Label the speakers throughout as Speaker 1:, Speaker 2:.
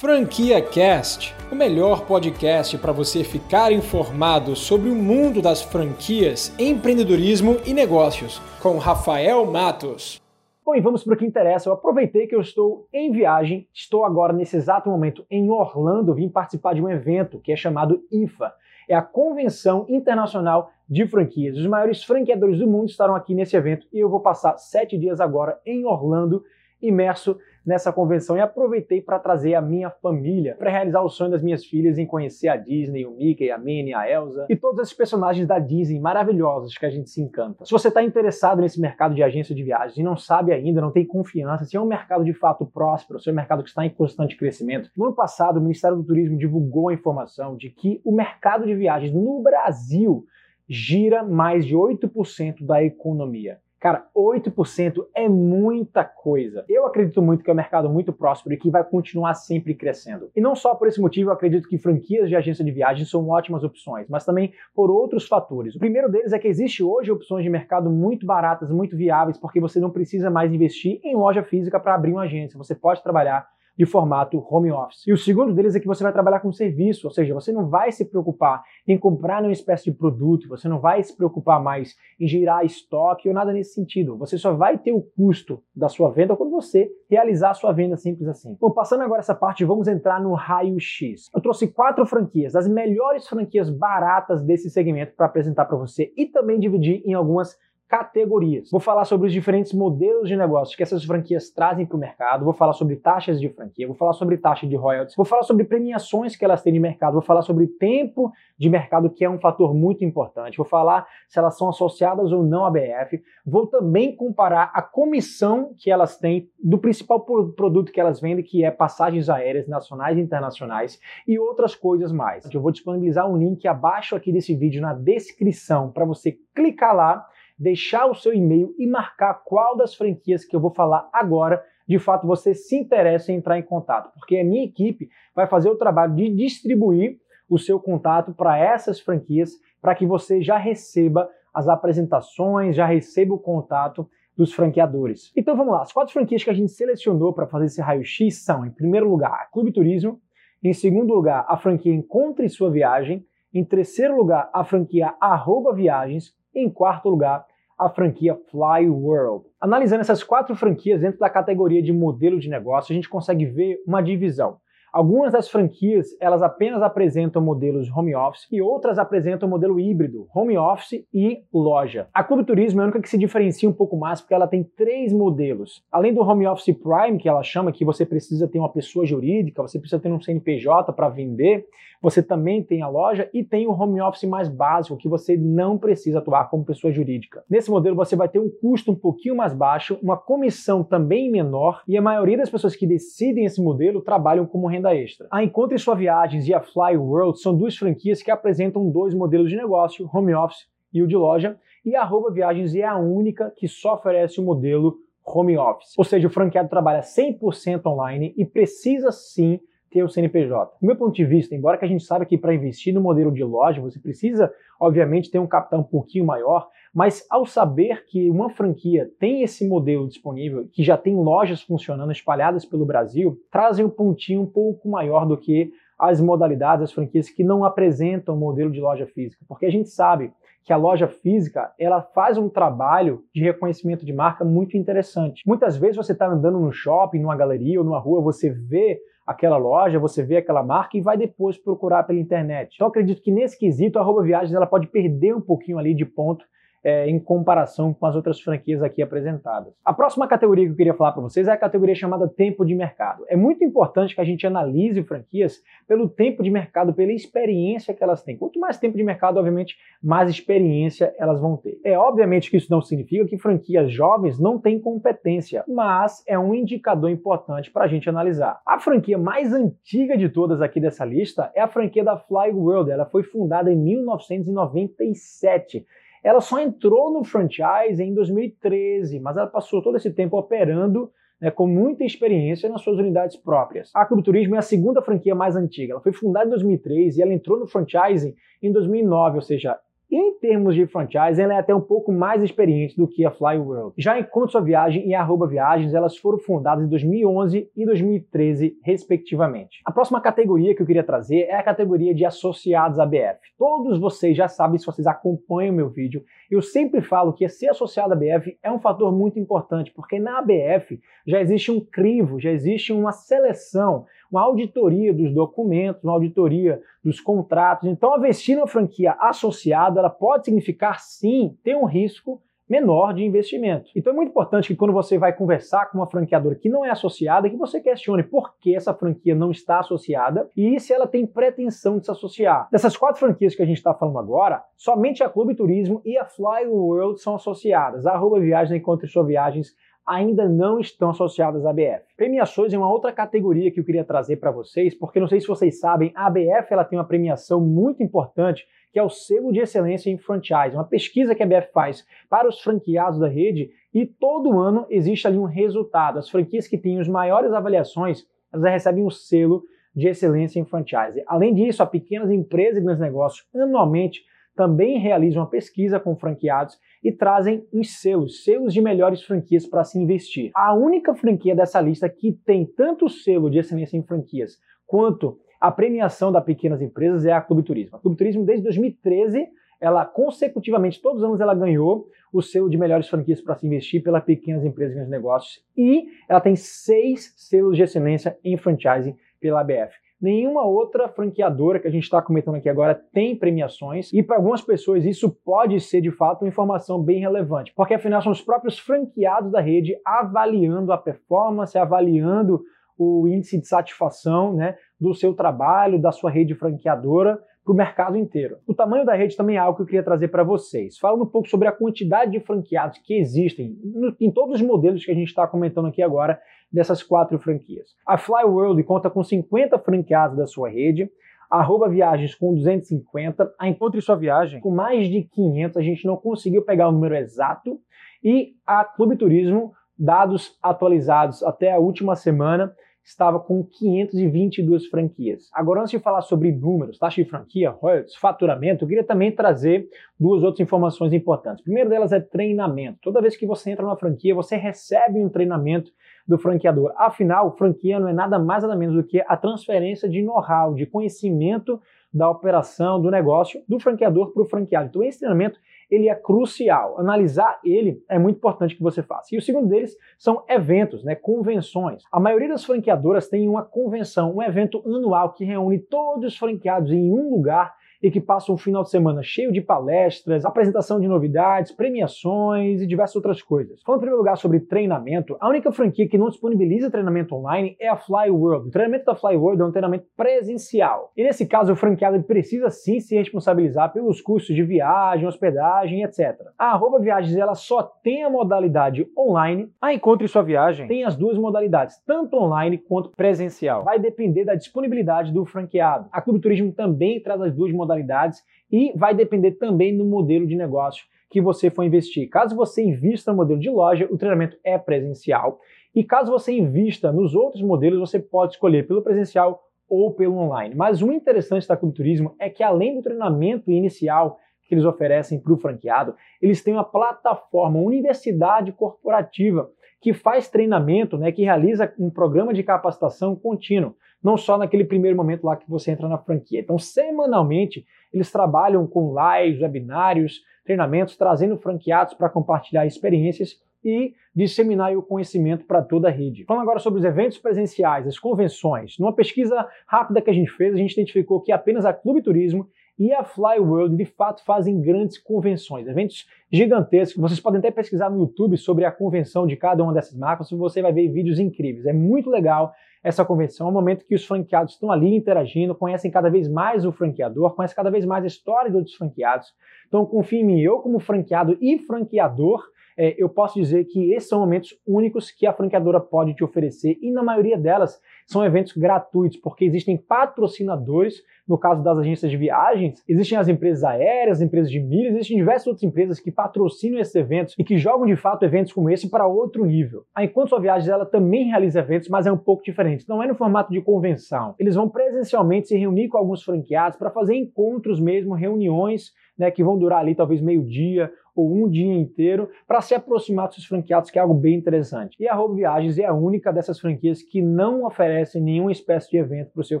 Speaker 1: Franquia Cast, o melhor podcast para você ficar informado sobre o mundo das franquias, empreendedorismo e negócios, com Rafael Matos.
Speaker 2: Bom, e vamos para o que interessa. Eu aproveitei que eu estou em viagem, estou agora nesse exato momento em Orlando, vim participar de um evento que é chamado IFA. É a Convenção Internacional de Franquias. Os maiores franqueadores do mundo estarão aqui nesse evento e eu vou passar sete dias agora em Orlando, imerso nessa convenção e aproveitei para trazer a minha família para realizar o sonho das minhas filhas em conhecer a Disney, o Mickey, a Minnie, a Elsa e todos esses personagens da Disney maravilhosos que a gente se encanta. Se você está interessado nesse mercado de agência de viagens e não sabe ainda, não tem confiança, se é um mercado de fato próspero, se é um mercado que está em constante crescimento, no ano passado o Ministério do Turismo divulgou a informação de que o mercado de viagens no Brasil gira mais de 8% da economia. Cara, 8% é muita coisa. Eu acredito muito que é um mercado muito próspero e que vai continuar sempre crescendo. E não só por esse motivo eu acredito que franquias de agência de viagem são ótimas opções, mas também por outros fatores. O primeiro deles é que existe hoje opções de mercado muito baratas, muito viáveis, porque você não precisa mais investir em loja física para abrir uma agência. Você pode trabalhar de formato home office. E o segundo deles é que você vai trabalhar com serviço, ou seja, você não vai se preocupar em comprar uma espécie de produto, você não vai se preocupar mais em gerar estoque ou nada nesse sentido. Você só vai ter o custo da sua venda quando você realizar a sua venda simples assim. Bom, passando agora essa parte, vamos entrar no raio-x. Eu trouxe quatro franquias, as melhores franquias baratas desse segmento para apresentar para você e também dividir em algumas categorias. Vou falar sobre os diferentes modelos de negócios que essas franquias trazem para o mercado, vou falar sobre taxas de franquia, vou falar sobre taxa de royalties, vou falar sobre premiações que elas têm de mercado, vou falar sobre tempo de mercado, que é um fator muito importante, vou falar se elas são associadas ou não à BF, vou também comparar a comissão que elas têm do principal produto que elas vendem, que é passagens aéreas nacionais e internacionais e outras coisas mais. Eu vou disponibilizar um link abaixo aqui desse vídeo na descrição para você clicar lá deixar o seu e-mail e marcar qual das franquias que eu vou falar agora de fato você se interessa em entrar em contato, porque a minha equipe vai fazer o trabalho de distribuir o seu contato para essas franquias, para que você já receba as apresentações, já receba o contato dos franqueadores. Então vamos lá, as quatro franquias que a gente selecionou para fazer esse raio-x são, em primeiro lugar, a Clube Turismo, em segundo lugar, a franquia Encontre Sua Viagem, em terceiro lugar, a franquia Arroba Viagens, em quarto lugar, a franquia Fly World. Analisando essas quatro franquias dentro da categoria de modelo de negócio, a gente consegue ver uma divisão. Algumas das franquias, elas apenas apresentam modelos home office e outras apresentam modelo híbrido, home office e loja. A Clube Turismo é a única que se diferencia um pouco mais porque ela tem três modelos. Além do home office prime, que ela chama que você precisa ter uma pessoa jurídica, você precisa ter um CNPJ para vender, você também tem a loja e tem o home office mais básico, que você não precisa atuar como pessoa jurídica. Nesse modelo você vai ter um custo um pouquinho mais baixo, uma comissão também menor e a maioria das pessoas que decidem esse modelo trabalham como renda extra. A Encontre Sua Viagens e a Fly World são duas franquias que apresentam dois modelos de negócio, home office e o de loja, e a Arroba Viagens é a única que só oferece o modelo home office. Ou seja, o franqueado trabalha 100% online e precisa sim ter o CNPJ. Do meu ponto de vista, embora que a gente saiba que para investir no modelo de loja você precisa, obviamente, ter um capital um pouquinho maior, mas ao saber que uma franquia tem esse modelo disponível, que já tem lojas funcionando espalhadas pelo Brasil, trazem um pontinho um pouco maior do que as modalidades, as franquias que não apresentam modelo de loja física, porque a gente sabe que a loja física ela faz um trabalho de reconhecimento de marca muito interessante. Muitas vezes você está andando no shopping, numa galeria ou numa rua, você vê aquela loja, você vê aquela marca e vai depois procurar pela internet. Então acredito que nesse quesito a Arroba Viagens ela pode perder um pouquinho ali de ponto é, em comparação com as outras franquias aqui apresentadas. A próxima categoria que eu queria falar para vocês é a categoria chamada tempo de mercado. É muito importante que a gente analise franquias pelo tempo de mercado, pela experiência que elas têm. Quanto mais tempo de mercado, obviamente, mais experiência elas vão ter. É obviamente que isso não significa que franquias jovens não têm competência, mas é um indicador importante para a gente analisar. A franquia mais antiga de todas aqui dessa lista é a franquia da Fly World. Ela foi fundada em 1997 ela só entrou no franchise em 2013, mas ela passou todo esse tempo operando né, com muita experiência nas suas unidades próprias. A Clube é a segunda franquia mais antiga. Ela foi fundada em 2003 e ela entrou no franchise em 2009, ou seja, em termos de franchise, ela é até um pouco mais experiente do que a Fly World. Já Enquanto Sua Viagem e Arroba Viagens, elas foram fundadas em 2011 e 2013, respectivamente. A próxima categoria que eu queria trazer é a categoria de associados à BF. Todos vocês já sabem, se vocês acompanham o meu vídeo, eu sempre falo que ser associado à BF é um fator muito importante, porque na ABF já existe um crivo, já existe uma seleção, uma auditoria dos documentos, uma auditoria dos contratos. Então, investir numa franquia associada, ela pode significar sim ter um risco menor de investimento. Então é muito importante que quando você vai conversar com uma franqueadora que não é associada, que você questione por que essa franquia não está associada e se ela tem pretensão de se associar. Dessas quatro franquias que a gente está falando agora, somente a Clube Turismo e a Fly World são associadas. A Arroba Viagens Encontre Suas Viagens ainda não estão associadas à ABF. Premiações é uma outra categoria que eu queria trazer para vocês, porque não sei se vocês sabem, a ABF ela tem uma premiação muito importante que é o selo de excelência em franchise, uma pesquisa que a BF faz para os franqueados da rede e todo ano existe ali um resultado. As franquias que têm as maiores avaliações, elas recebem um selo de excelência em franchise. Além disso, a pequenas empresas e grandes negócios anualmente também realizam uma pesquisa com franqueados e trazem os selos, selos de melhores franquias para se investir. A única franquia dessa lista que tem tanto selo de excelência em franquias quanto a premiação das pequenas empresas é a Clube Turismo. A Clube Turismo, desde 2013, ela consecutivamente, todos os anos, ela ganhou o selo de melhores franquias para se investir pelas pequenas empresas e negócios. E ela tem seis selos de excelência em franchising pela ABF. Nenhuma outra franqueadora que a gente está comentando aqui agora tem premiações, e para algumas pessoas isso pode ser de fato uma informação bem relevante, porque afinal são os próprios franqueados da rede avaliando a performance, avaliando o índice de satisfação né, do seu trabalho, da sua rede franqueadora para o mercado inteiro. O tamanho da rede também é algo que eu queria trazer para vocês. Falando um pouco sobre a quantidade de franqueados que existem em todos os modelos que a gente está comentando aqui agora dessas quatro franquias. A Fly World conta com 50 franqueados da sua rede, Arroba Viagens com 250, a Encontre Sua Viagem com mais de 500, a gente não conseguiu pegar o número exato, e a Clube Turismo, dados atualizados até a última semana, estava com 522 franquias. Agora, antes de falar sobre números, taxa de franquia, royalties, faturamento, eu queria também trazer duas outras informações importantes. A primeira delas é treinamento. Toda vez que você entra numa franquia, você recebe um treinamento do franqueador. Afinal, franquia não é nada mais nada menos do que a transferência de know-how, de conhecimento da operação, do negócio, do franqueador para o franqueado. Então, esse treinamento ele é crucial. Analisar ele é muito importante que você faça. E o segundo deles são eventos, né, convenções. A maioria das franqueadoras tem uma convenção, um evento anual que reúne todos os franqueados em um lugar e que passa um final de semana cheio de palestras, apresentação de novidades, premiações e diversas outras coisas. Falando em primeiro lugar sobre treinamento, a única franquia que não disponibiliza treinamento online é a Fly World. O treinamento da Fly World é um treinamento presencial. E nesse caso, o franqueado precisa sim se responsabilizar pelos custos de viagem, hospedagem, etc. A arroba viagens ela só tem a modalidade online. A Encontre Sua Viagem tem as duas modalidades, tanto online quanto presencial. Vai depender da disponibilidade do franqueado. A Clube Turismo também traz as duas modalidades modalidades e vai depender também do modelo de negócio que você for investir. Caso você invista no modelo de loja, o treinamento é presencial. E caso você invista nos outros modelos, você pode escolher pelo presencial ou pelo online. Mas o interessante da Clube Turismo é que além do treinamento inicial que eles oferecem para o franqueado, eles têm uma plataforma, uma universidade corporativa que faz treinamento, né, que realiza um programa de capacitação contínuo não só naquele primeiro momento lá que você entra na franquia. Então, semanalmente, eles trabalham com lives, webinários, treinamentos, trazendo franqueados para compartilhar experiências e disseminar o conhecimento para toda a rede. Falando agora sobre os eventos presenciais, as convenções. Numa pesquisa rápida que a gente fez, a gente identificou que apenas a Clube Turismo e a Fly World de fato fazem grandes convenções, eventos gigantescos. Vocês podem até pesquisar no YouTube sobre a convenção de cada uma dessas marcas, você vai ver vídeos incríveis. É muito legal essa convenção, é um momento que os franqueados estão ali interagindo, conhecem cada vez mais o franqueador, conhecem cada vez mais a história dos franqueados. Então confie em mim, eu como franqueado e franqueador, é, eu posso dizer que esses são momentos únicos que a franqueadora pode te oferecer e na maioria delas são eventos gratuitos, porque existem patrocinadores, no caso das agências de viagens, existem as empresas aéreas, as empresas de milhas, existem diversas outras empresas que patrocinam esses eventos e que jogam de fato eventos como esse para outro nível. A Enquanto Sua Viagens ela também realiza eventos, mas é um pouco diferente. Não é no formato de convenção. Eles vão presencialmente se reunir com alguns franqueados para fazer encontros mesmo, reuniões né, que vão durar ali talvez meio dia ou um dia inteiro para se aproximar dos seus franqueados, que é algo bem interessante. E a Arroba Viagens é a única dessas franquias que não oferece nenhuma espécie de evento para o seu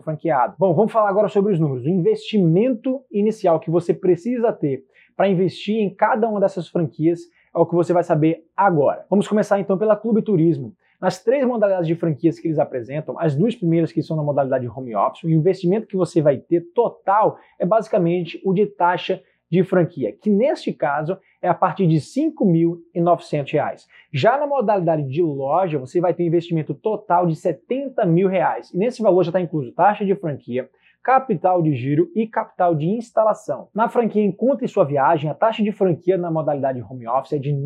Speaker 2: franqueado. Bom, vamos falar agora sobre os números. O investimento inicial que você precisa ter para investir em cada uma dessas franquias é o que você vai saber agora. Vamos começar então pela Clube Turismo. Nas três modalidades de franquias que eles apresentam, as duas primeiras que são na modalidade home office, o investimento que você vai ter total é basicamente o de taxa de franquia, que neste caso é a partir de R$ 5.900. Já na modalidade de loja, você vai ter um investimento total de 70 mil reais. E nesse valor já está incluso taxa de franquia, capital de giro e capital de instalação. Na franquia Encontre Sua Viagem, a taxa de franquia na modalidade home office é de R$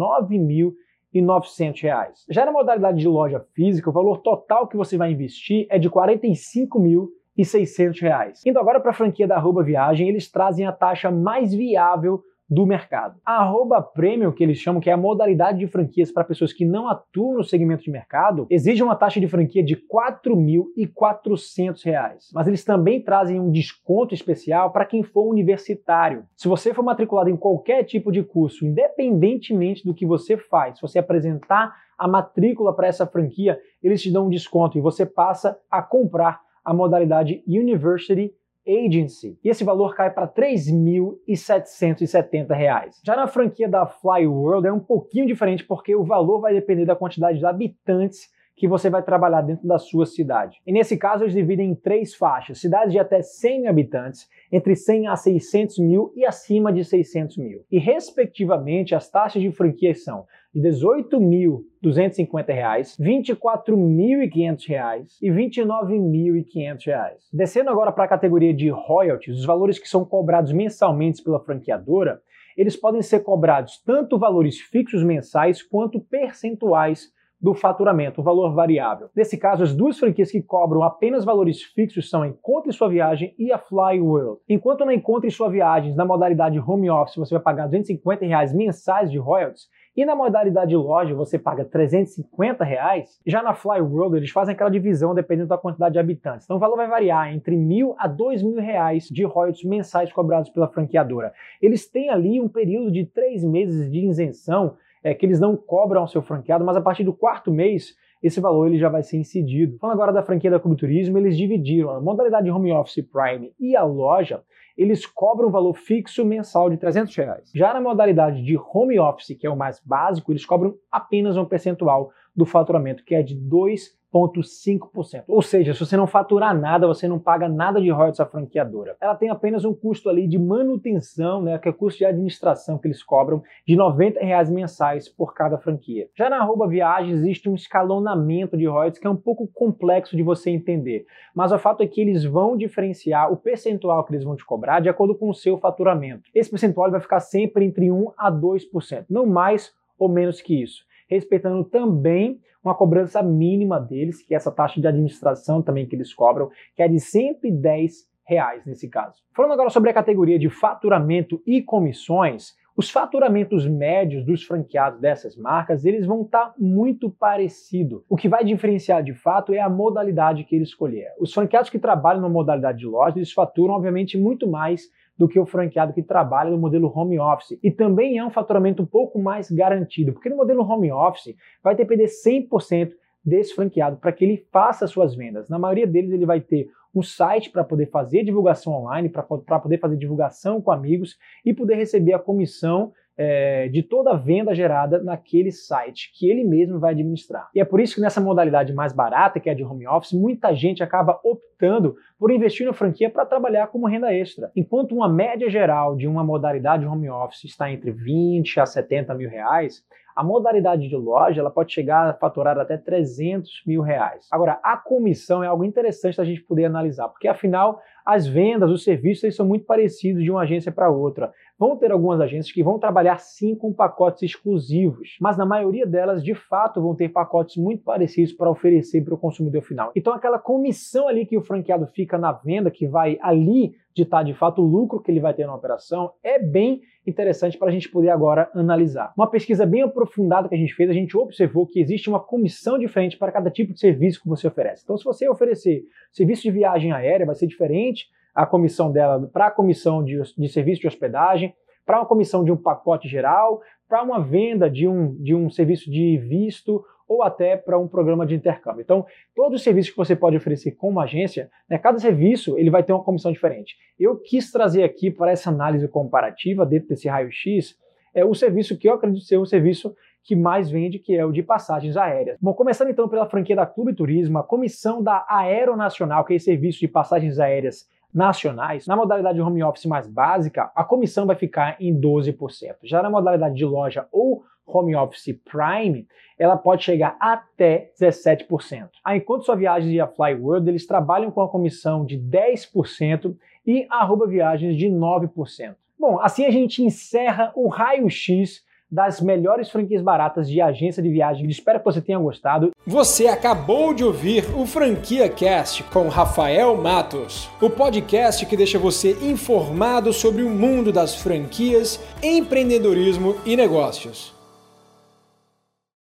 Speaker 2: 9.900. Já na modalidade de loja física, o valor total que você vai investir é de R$ 45 mil e 600 reais. Indo agora para a franquia da Arroba Viagem, eles trazem a taxa mais viável do mercado. A arroba premium, que eles chamam que é a modalidade de franquias para pessoas que não atuam no segmento de mercado, exige uma taxa de franquia de R$ 4.400. Mas eles também trazem um desconto especial para quem for universitário. Se você for matriculado em qualquer tipo de curso, independentemente do que você faz, se você apresentar a matrícula para essa franquia, eles te dão um desconto e você passa a comprar a modalidade University Agency. E esse valor cai para R$ 3.770. Já na franquia da Fly World é um pouquinho diferente porque o valor vai depender da quantidade de habitantes que você vai trabalhar dentro da sua cidade. E nesse caso, eles dividem em três faixas: cidades de até 100 mil habitantes, entre 100 a 600 mil e acima de 600 mil. E, respectivamente, as taxas de franquia são de R$ 18.250, R$ 24.500 e R$ 29.500. Descendo agora para a categoria de royalties, os valores que são cobrados mensalmente pela franqueadora, eles podem ser cobrados tanto valores fixos mensais quanto percentuais do faturamento, o valor variável. Nesse caso, as duas franquias que cobram apenas valores fixos são a Encontre Sua Viagem e a Fly World. Enquanto na Encontre Sua Viagem, na modalidade home office, você vai pagar 250 reais mensais de royalties, e na modalidade loja você paga 350 reais. Já na Fly World eles fazem aquela divisão dependendo da quantidade de habitantes. Então o valor vai variar entre mil a dois mil reais de royalties mensais cobrados pela franqueadora. Eles têm ali um período de três meses de isenção é, que eles não cobram ao seu franqueado, mas a partir do quarto mês esse valor ele já vai ser incidido. Falando agora da franquia da Clube Turismo, eles dividiram a modalidade home office Prime e a loja, eles cobram um valor fixo mensal de 300 reais. Já na modalidade de home office, que é o mais básico, eles cobram apenas um percentual do faturamento, que é de 2 0,5%. Ou seja, se você não faturar nada, você não paga nada de royalties à franqueadora. Ela tem apenas um custo ali de manutenção, né, que é o custo de administração que eles cobram, de 90 reais mensais por cada franquia. Já na arroba viagem existe um escalonamento de royalties que é um pouco complexo de você entender, mas o fato é que eles vão diferenciar o percentual que eles vão te cobrar de acordo com o seu faturamento. Esse percentual vai ficar sempre entre 1 a 2%, não mais ou menos que isso respeitando também uma cobrança mínima deles, que é essa taxa de administração também que eles cobram, que é de 110 reais nesse caso. Falando agora sobre a categoria de faturamento e comissões, os faturamentos médios dos franqueados dessas marcas, eles vão estar tá muito parecidos. O que vai diferenciar de fato é a modalidade que ele escolher. Os franqueados que trabalham na modalidade de loja, eles faturam obviamente muito mais do que o franqueado que trabalha no modelo home office. E também é um faturamento um pouco mais garantido, porque no modelo home office vai depender 100% desse franqueado para que ele faça suas vendas. Na maioria deles ele vai ter um site para poder fazer divulgação online, para poder fazer divulgação com amigos e poder receber a comissão é, de toda a venda gerada naquele site que ele mesmo vai administrar. E é por isso que nessa modalidade mais barata, que é a de home office, muita gente acaba optando por investir na franquia para trabalhar como renda extra. Enquanto uma média geral de uma modalidade home office está entre 20 a 70 mil reais, a modalidade de loja ela pode chegar a faturar até 300 mil reais. Agora, a comissão é algo interessante da gente poder analisar, porque afinal as vendas, os serviços eles são muito parecidos de uma agência para outra. Vão ter algumas agências que vão trabalhar sim com pacotes exclusivos, mas na maioria delas, de fato, vão ter pacotes muito parecidos para oferecer para o consumidor final. Então, aquela comissão ali que o franqueado fica na venda, que vai ali ditar de fato o lucro que ele vai ter na operação, é bem interessante para a gente poder agora analisar. Uma pesquisa bem aprofundada que a gente fez, a gente observou que existe uma comissão diferente para cada tipo de serviço que você oferece. Então, se você oferecer serviço de viagem aérea, vai ser diferente a comissão dela para a comissão de, de serviço de hospedagem. para uma comissão de um pacote geral, para uma venda de um, de um serviço de visto ou até para um programa de intercâmbio. Então, todos os serviços que você pode oferecer com uma agência, né, cada serviço ele vai ter uma comissão diferente. Eu quis trazer aqui para essa análise comparativa dentro desse raio-x é o serviço que eu acredito ser o serviço que mais vende, que é o de passagens aéreas. Bom, começando então pela franquia da Clube Turismo, a comissão da Aeronacional, que é esse serviço de passagens aéreas nacionais, na modalidade home office mais básica, a comissão vai ficar em 12%. Já na modalidade de loja ou home office Prime, ela pode chegar até 17%. Aí, enquanto sua viagem via Flyworld, eles trabalham com a comissão de 10% e arroba viagens de 9%. Bom, assim a gente encerra o raio-x das melhores franquias baratas de agência de viagem. Espero que você tenha gostado.
Speaker 1: Você acabou de ouvir o Franquia Cast com Rafael Matos, o podcast que deixa você informado sobre o mundo das franquias, empreendedorismo e negócios.